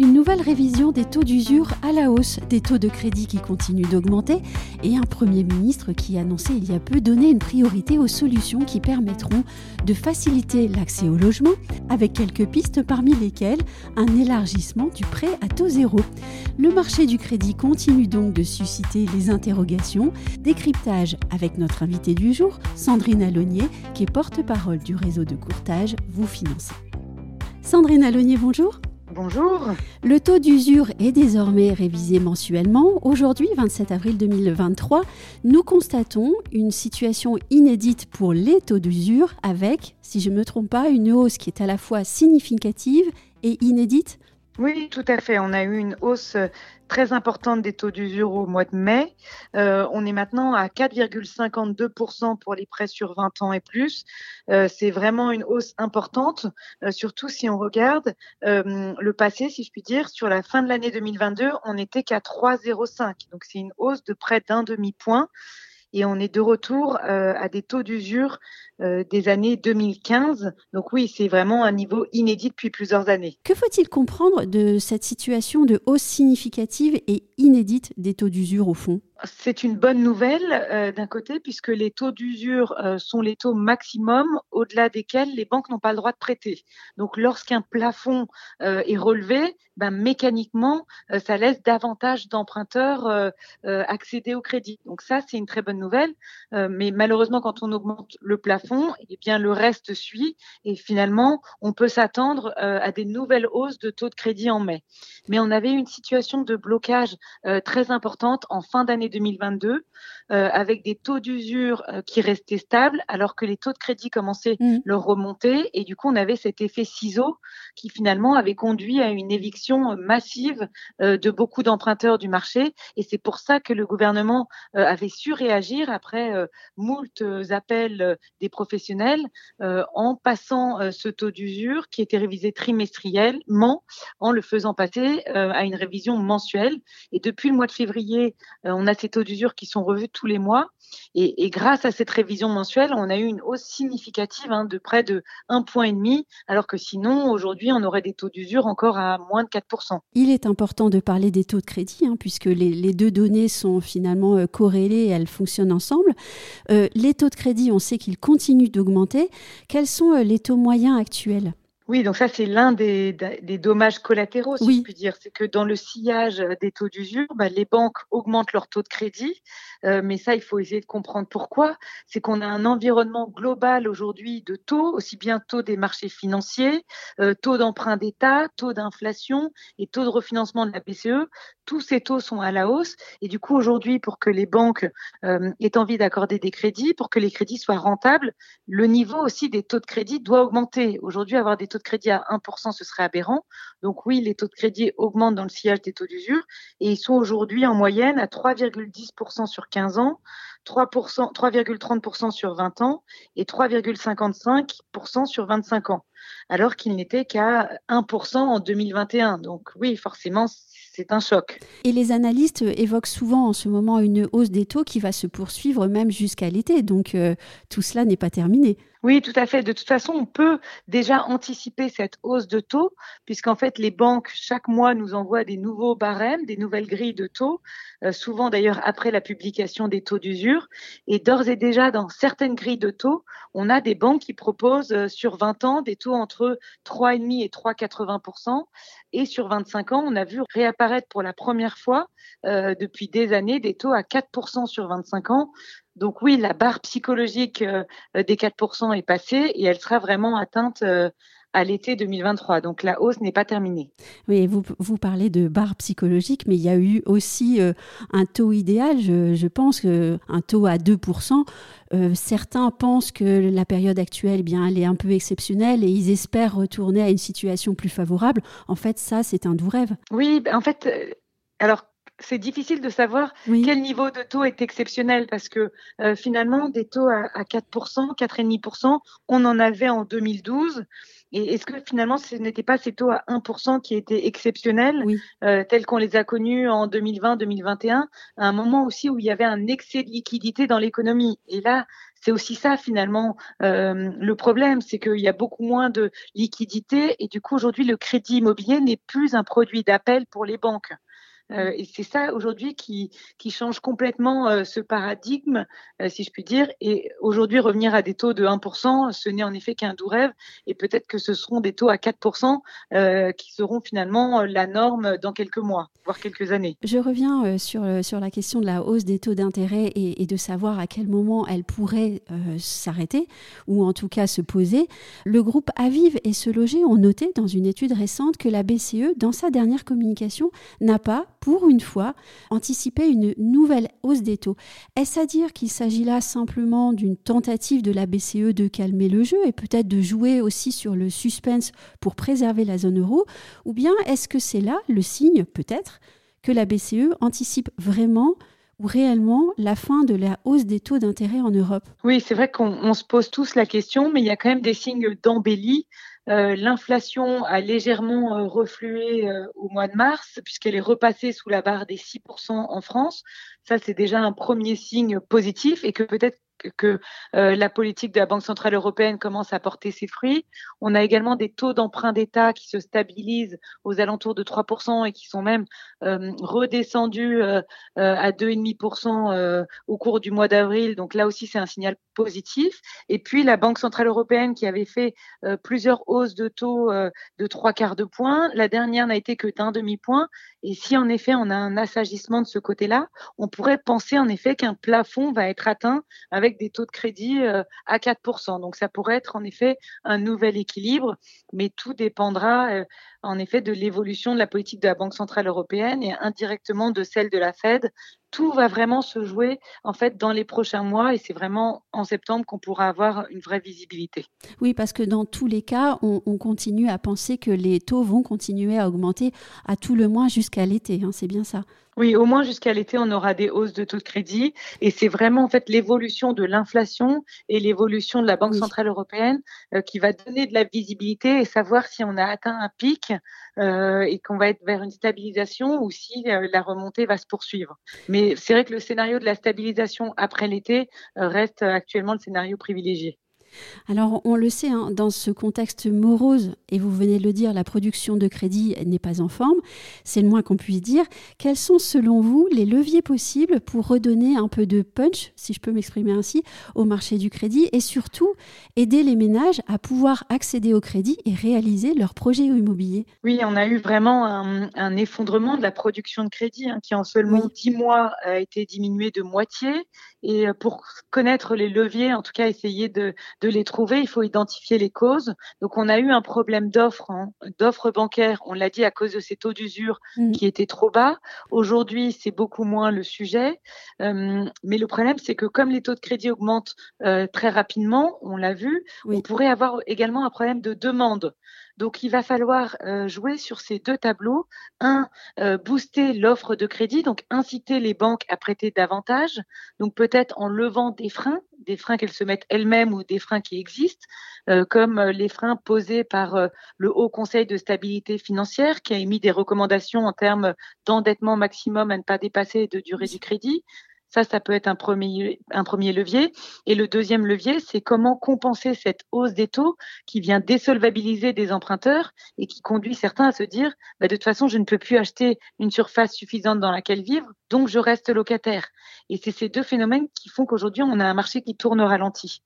Une nouvelle révision des taux d'usure à la hausse, des taux de crédit qui continuent d'augmenter et un Premier ministre qui a annoncé il y a peu donner une priorité aux solutions qui permettront de faciliter l'accès au logement, avec quelques pistes parmi lesquelles un élargissement du prêt à taux zéro. Le marché du crédit continue donc de susciter les interrogations. Décryptage avec notre invité du jour, Sandrine Alonier, qui est porte-parole du réseau de courtage Vous Financez. Sandrine Alonier, bonjour. Bonjour. Le taux d'usure est désormais révisé mensuellement. Aujourd'hui, 27 avril 2023, nous constatons une situation inédite pour les taux d'usure avec, si je ne me trompe pas, une hausse qui est à la fois significative et inédite. Oui, tout à fait. On a eu une hausse très importante des taux d'usure au mois de mai. Euh, on est maintenant à 4,52% pour les prêts sur 20 ans et plus. Euh, c'est vraiment une hausse importante, euh, surtout si on regarde le passé, si je puis dire. Sur la fin de l'année 2022, on n'était qu'à 3,05. Donc c'est une hausse de près d'un demi-point et on est de retour à des taux d'usure euh, des années 2015. Donc oui, c'est vraiment un niveau inédit depuis plusieurs années. Que faut-il comprendre de cette situation de hausse significative et inédite des taux d'usure au fond? C'est une bonne nouvelle euh, d'un côté puisque les taux d'usure euh, sont les taux maximum au-delà desquels les banques n'ont pas le droit de prêter. Donc lorsqu'un plafond est relevé, ben, mécaniquement, ça laisse davantage d'emprunteurs accéder au crédit. Donc ça, c'est une très bonne nouvelle. mais malheureusement, quand on augmente le plafond, eh bien le reste suit et finalement on peut s'attendre euh, à des nouvelles hausses de taux de crédit en mai. Mais on avait une situation de blocage euh, très importante en fin d'année 2022 euh, avec des taux d'usure qui restaient stables alors que les taux de crédit commençaient mmh. leur remonter et du coup on avait cet effet ciseau qui finalement avait conduit à une éviction massive de beaucoup d'emprunteurs du marché et c'est pour ça que le gouvernement avait su réagir après moult appels des professionnels euh, en passant euh, ce taux d'usure qui était révisé trimestriellement, en le faisant passer euh, à une révision mensuelle. Et depuis le mois de février, on a ces taux d'usure qui sont revus tous les mois. Et, grâce à cette révision mensuelle, on a eu une hausse significative hein, de près de 1,5 point, alors que sinon, aujourd'hui, on aurait des taux d'usure encore à moins de 4%. Il est important de parler des taux de crédit, hein, puisque les, deux données sont finalement corrélées et elles fonctionnent ensemble. les taux de crédit, on sait qu'ils continuent d'augmenter. Quels sont euh, les taux moyens actuels? Oui, donc ça c'est l'un des, dommages collatéraux, si je puis dire, c'est que dans le sillage des taux d'usure, bah, les banques augmentent leur taux de crédit, euh, mais ça il faut essayer de comprendre pourquoi. C'est qu'on a un environnement global aujourd'hui de taux, aussi bien taux des marchés financiers, euh, taux d'emprunt d'État, taux d'inflation et taux de refinancement de la BCE. Tous ces taux sont à la hausse et du coup aujourd'hui pour que les banques euh, aient envie d'accorder des crédits, pour que les crédits soient rentables, le niveau aussi des taux de crédit doit augmenter. Aujourd'hui avoir des taux de crédit à 1%, ce serait aberrant. Donc oui, les taux de crédit augmentent dans le sillage des taux d'usure et ils sont aujourd'hui en moyenne à 3,10% sur 15 ans, 3,30% sur 20 ans et 3,55% sur 25 ans, alors qu'il n'était qu'à 1% en 2021. Donc oui, forcément, c'est un choc. Et les analystes évoquent souvent en ce moment une hausse des taux qui va se poursuivre même jusqu'à l'été. Donc euh, tout cela n'est pas terminé. Oui, tout à fait. De toute façon, on peut déjà anticiper cette hausse de taux, puisqu'en fait, les banques, chaque mois, nous envoient des nouveaux barèmes, des nouvelles grilles de taux, euh, souvent d'ailleurs après la publication des taux d'usure. Et d'ores et déjà, dans certaines grilles de taux, on a des banques qui proposent euh, sur 20 ans des taux entre 3,5 et 3,80% Et sur 25 ans, on a vu réapparaître pour la première fois euh, depuis des années des taux à 4% sur 25 ans. Donc oui, la barre psychologique euh, des 4% est passée et elle sera vraiment atteinte euh, à l'été 2023. Donc la hausse n'est pas terminée. Oui, vous, vous parlez de barre psychologique, mais il y a eu aussi euh, un taux idéal. Je, pense qu'un taux à 2%. certains pensent que la période actuelle, eh bien, elle est un peu exceptionnelle et ils espèrent retourner à une situation plus favorable. En fait, ça, c'est un doux rêve. Oui, en fait, alors c'est difficile de savoir quel niveau de taux est exceptionnel parce que euh, finalement, des taux à, à 4%, 4,5%, on en avait en 2012. Et est-ce que finalement, ce n'était pas ces taux à 1% qui étaient exceptionnels, euh, tels qu'on les a connus en 2020-2021, à un moment aussi où il y avait un excès de liquidité dans l'économie? Et là, c'est aussi ça finalement euh, le problème, c'est qu'il y a beaucoup moins de liquidité et du coup aujourd'hui le crédit immobilier n'est plus un produit d'appel pour les banques. Euh, et c'est ça aujourd'hui qui, change complètement euh, ce paradigme, euh, si je puis dire. Et aujourd'hui, revenir à des taux de 1%, ce n'est en effet qu'un doux rêve. Et peut-être que ce seront des taux à 4% qui seront finalement la norme dans quelques mois, voire quelques années. Je reviens sur, sur la question de la hausse des taux d'intérêt et, de savoir à quel moment elle pourrait s'arrêter, ou en tout cas se poser. Le groupe Aviv et Se Loger ont noté dans une étude récente que la BCE, dans sa dernière communication, n'a pas pour une fois, anticiper une nouvelle hausse des taux. Est-ce à dire qu'il s'agit là simplement d'une tentative de la BCE de calmer le jeu et peut-être de jouer aussi sur le suspense pour préserver la zone euro Ou bien est-ce que c'est là le signe, peut-être, que la BCE anticipe vraiment ou réellement la fin de la hausse des taux d'intérêt en Europe? Oui, c'est vrai qu'on se pose tous la question, mais il y a quand même des signes d'embellie l'inflation a légèrement euh, reflué euh, au mois de mars, puisqu'elle est repassée sous la barre des 6% en France. Ça, c'est déjà un premier signe positif et que peut-être que euh, la politique de la Banque centrale européenne commence à porter ses fruits. On a également des taux d'emprunt d'État qui se stabilisent aux alentours de 3% et qui sont même euh, redescendus euh, à 2,5% au cours du mois d'avril. Donc là aussi, c'est un signal positif. Et puis la Banque centrale européenne qui avait fait plusieurs hausses de taux de trois quarts de point, la dernière n'a été que d'un demi-point. Et si en effet on a un assagissement de ce côté-là, on pourrait penser en effet qu'un plafond va être atteint avec des taux de crédit euh, à 4%. Donc ça pourrait être en effet un nouvel équilibre, mais tout dépendra euh, en effet de l'évolution de la politique de la Banque centrale européenne et indirectement de celle de la Fed. Tout va vraiment se jouer en fait dans les prochains mois et c'est vraiment en septembre qu'on pourra avoir une vraie visibilité. Oui, parce que dans tous les cas, on, continue à penser que les taux vont continuer à augmenter à tout le moins jusqu'à l'été. Hein, c'est bien ça. Oui, au moins jusqu'à l'été, on aura des hausses de taux de crédit. Et c'est vraiment en fait l'évolution de l'inflation et l'évolution de la Banque centrale européenne euh, qui va donner de la visibilité et savoir si on a atteint un pic euh, et qu'on va être vers une stabilisation ou si euh, la remontée va se poursuivre. Mais c'est vrai que le scénario de la stabilisation après l'été reste actuellement le scénario privilégié. Alors, on le sait, hein, dans ce contexte morose, et vous venez de le dire, la production de crédit n'est pas en forme, c'est le moins qu'on puisse dire. Quels sont, selon vous, les leviers possibles pour redonner un peu de punch, si je peux m'exprimer ainsi, au marché du crédit et surtout aider les ménages à pouvoir accéder au crédit et réaliser leurs projets immobiliers? Oui, on a eu vraiment un, effondrement de la production de crédit hein, qui, en seulement dix mois, a été diminué de moitié. Et euh, pour connaître les leviers, en tout cas essayer de, de les trouver, il faut identifier les causes. Donc on a eu un problème d'offre, hein, d'offre bancaire, on l'a dit à cause de ces taux d'usure mmh. qui étaient trop bas. Aujourd'hui, c'est beaucoup moins le sujet. Euh, mais le problème, c'est que comme les taux de crédit augmentent euh, très rapidement, on l'a vu, on pourrait avoir également un problème de demande. Donc, il va falloir euh, jouer sur ces deux tableaux. Un, euh, booster l'offre de crédit, donc inciter les banques à prêter davantage. Donc, peut-être en levant des freins, des freins qu'elles se mettent elles-mêmes ou des freins qui existent, euh, comme les freins posés par le Haut Conseil de stabilité financière qui a émis des recommandations en termes d'endettement maximum à ne pas dépasser de durée du crédit. Ça, ça peut être un premier, un premier levier. Et le deuxième levier, c'est comment compenser cette hausse des taux qui vient désolvabiliser des emprunteurs et qui conduit certains à se dire, bah, de toute façon, je ne peux plus acheter une surface suffisante dans laquelle vivre, donc je reste locataire. Et c'est ces deux phénomènes qui font qu'aujourd'hui, on a un marché qui tourne au ralenti.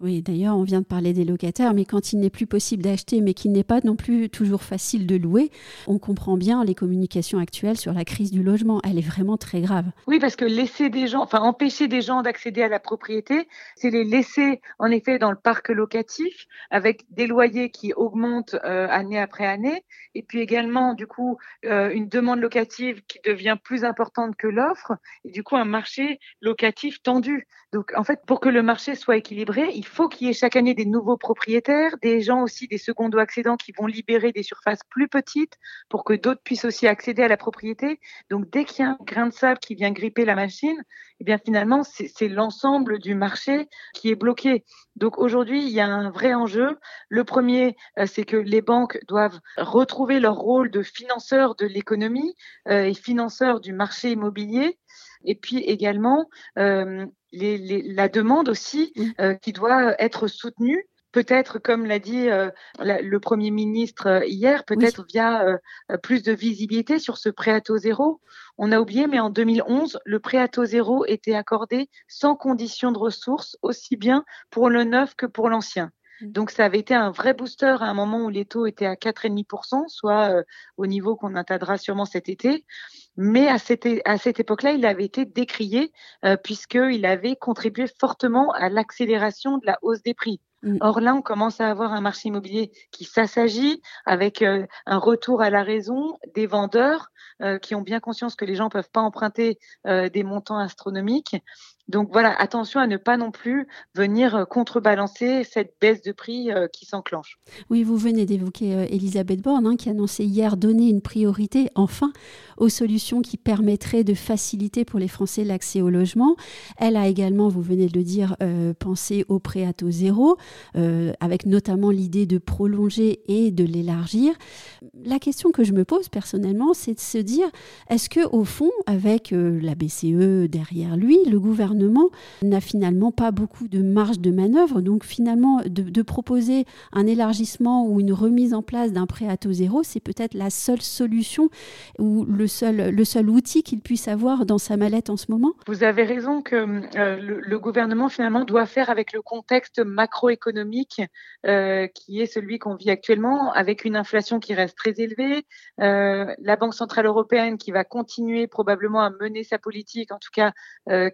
Oui, d'ailleurs, on vient de parler des locataires, mais quand il n'est plus possible d'acheter, mais qu'il n'est pas non plus toujours facile de louer, on comprend bien les communications actuelles sur la crise du logement. Elle est vraiment très grave. Oui, parce que laisser des gens, enfin empêcher des gens d'accéder à la propriété, c'est les laisser en effet dans le parc locatif avec des loyers qui augmentent euh, année après année, et puis également du coup euh, une demande locative qui devient plus importante que l'offre, et du coup un marché locatif tendu. Donc en fait, pour que le marché soit équilibré, il il faut qu'il y ait chaque année des nouveaux propriétaires, des gens aussi, des secondos accédants qui vont libérer des surfaces plus petites pour que d'autres puissent aussi accéder à la propriété. Donc dès qu'il y a un grain de sable qui vient gripper la machine, eh bien finalement c'est l'ensemble du marché qui est bloqué. Donc aujourd'hui il y a un vrai enjeu. Le premier, euh, c'est que les banques doivent retrouver leur rôle de financeur de l'économie euh, et financeur du marché immobilier. Et puis également euh, la demande aussi qui doit être soutenue peut-être, comme l'a dit euh, le Premier ministre euh, hier, peut-être via euh, plus de visibilité sur ce prêt à taux zéro. On a oublié, mais en 2011, le prêt à taux zéro était accordé sans condition de ressources, aussi bien pour le neuf que pour l'ancien. Mmh. Donc ça avait été un vrai booster à un moment où les taux étaient à 4,5%, soit au niveau qu'on atteindra sûrement cet été. Mais à cette, à cette époque-là, il avait été décrié puisqu'il avait contribué fortement à l'accélération de la hausse des prix. Mm. Or là, on commence à avoir un marché immobilier qui s'assagit avec euh, un retour à la raison des vendeurs euh, qui ont bien conscience que les gens peuvent pas emprunter euh, des montants astronomiques donc voilà, attention à ne pas non plus venir euh, contrebalancer cette baisse de prix euh, qui s'enclenche. Oui, vous venez d'évoquer euh, Elisabeth Borne hein, qui annonçait hier donner une priorité enfin aux solutions qui permettraient de faciliter pour les Français l'accès au logement. Elle a également, vous venez de le dire, pensé au prêt à taux zéro, avec notamment l'idée de prolonger et de l'élargir. La question que je me pose personnellement, c'est de se dire, est-ce que au fond, avec la BCE derrière lui, le gouvernement n'a finalement pas beaucoup de marge de manœuvre. Donc finalement, de, proposer un élargissement ou une remise en place d'un prêt à taux zéro, c'est peut-être la seule solution ou le seul, le seul outil qu'il puisse avoir dans sa mallette en ce moment. Vous avez raison que euh, le, gouvernement finalement doit faire avec le contexte macroéconomique euh, qui est celui qu'on vit actuellement, avec une inflation qui reste très élevée, euh, la Banque centrale européenne qui va continuer probablement à mener sa politique, en tout cas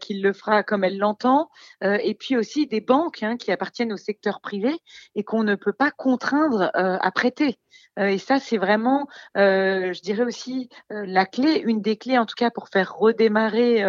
qu'il le fera comme elle l'entend, euh, et puis aussi des banques hein, qui appartiennent au secteur privé et qu'on ne peut pas contraindre euh, à prêter. Euh, et ça, c'est vraiment, je dirais aussi, la clé, une des clés en tout cas pour faire redémarrer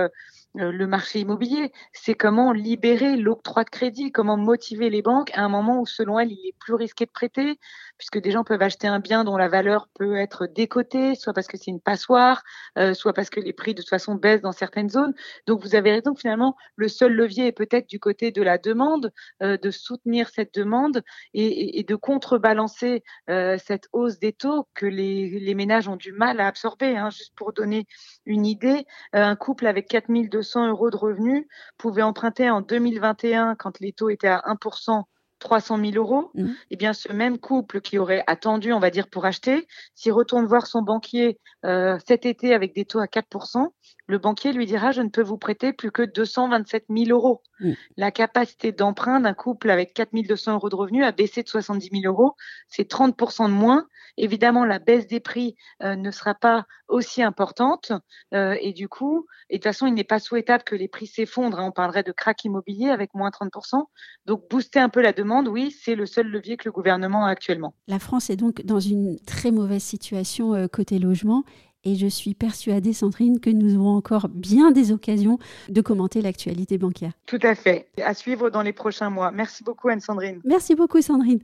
le marché immobilier, c'est comment libérer l'octroi de crédit, comment motiver les banques à un moment où, selon elles, il est plus risqué de prêter, puisque des gens peuvent acheter un bien dont la valeur peut être décotée, soit parce que c'est une passoire, euh, soit parce que les prix de toute façon baissent dans certaines zones. Donc vous avez raison, finalement, le seul levier est peut-être du côté de la demande, euh, de soutenir cette demande et, de contrebalancer euh, cette hausse des taux que les, ménages ont du mal à absorber. Hein. Juste pour donner une idée, un couple avec 4200 euros de revenus pouvait emprunter en 2021, quand les taux étaient à 1%, 300 000 euros, mmh. eh bien ce même couple qui aurait attendu, on va dire, pour acheter, s'il retourne voir son banquier euh, cet été avec des taux à 4%, le banquier lui dira je ne peux vous prêter plus que 227 000 euros. Mmh. La capacité d'emprunt d'un couple avec 4 200 euros de revenus a baissé de 70 000 euros, c'est 30% de moins. Évidemment, la baisse des prix euh, ne sera pas aussi importante euh, et du coup, et de toute façon, il n'est pas souhaitable que les prix s'effondrent. Hein. on parlerait de crack immobilier avec moins 30%. Donc, booster un peu la demande, oui, c'est le seul levier que le gouvernement a actuellement. La France est donc dans une très mauvaise situation euh, côté logement et je suis persuadée, Sandrine, que nous aurons encore bien des occasions de commenter l'actualité bancaire. Tout à fait. À suivre dans les prochains mois. Merci beaucoup, Anne-Sandrine. Merci beaucoup, Sandrine.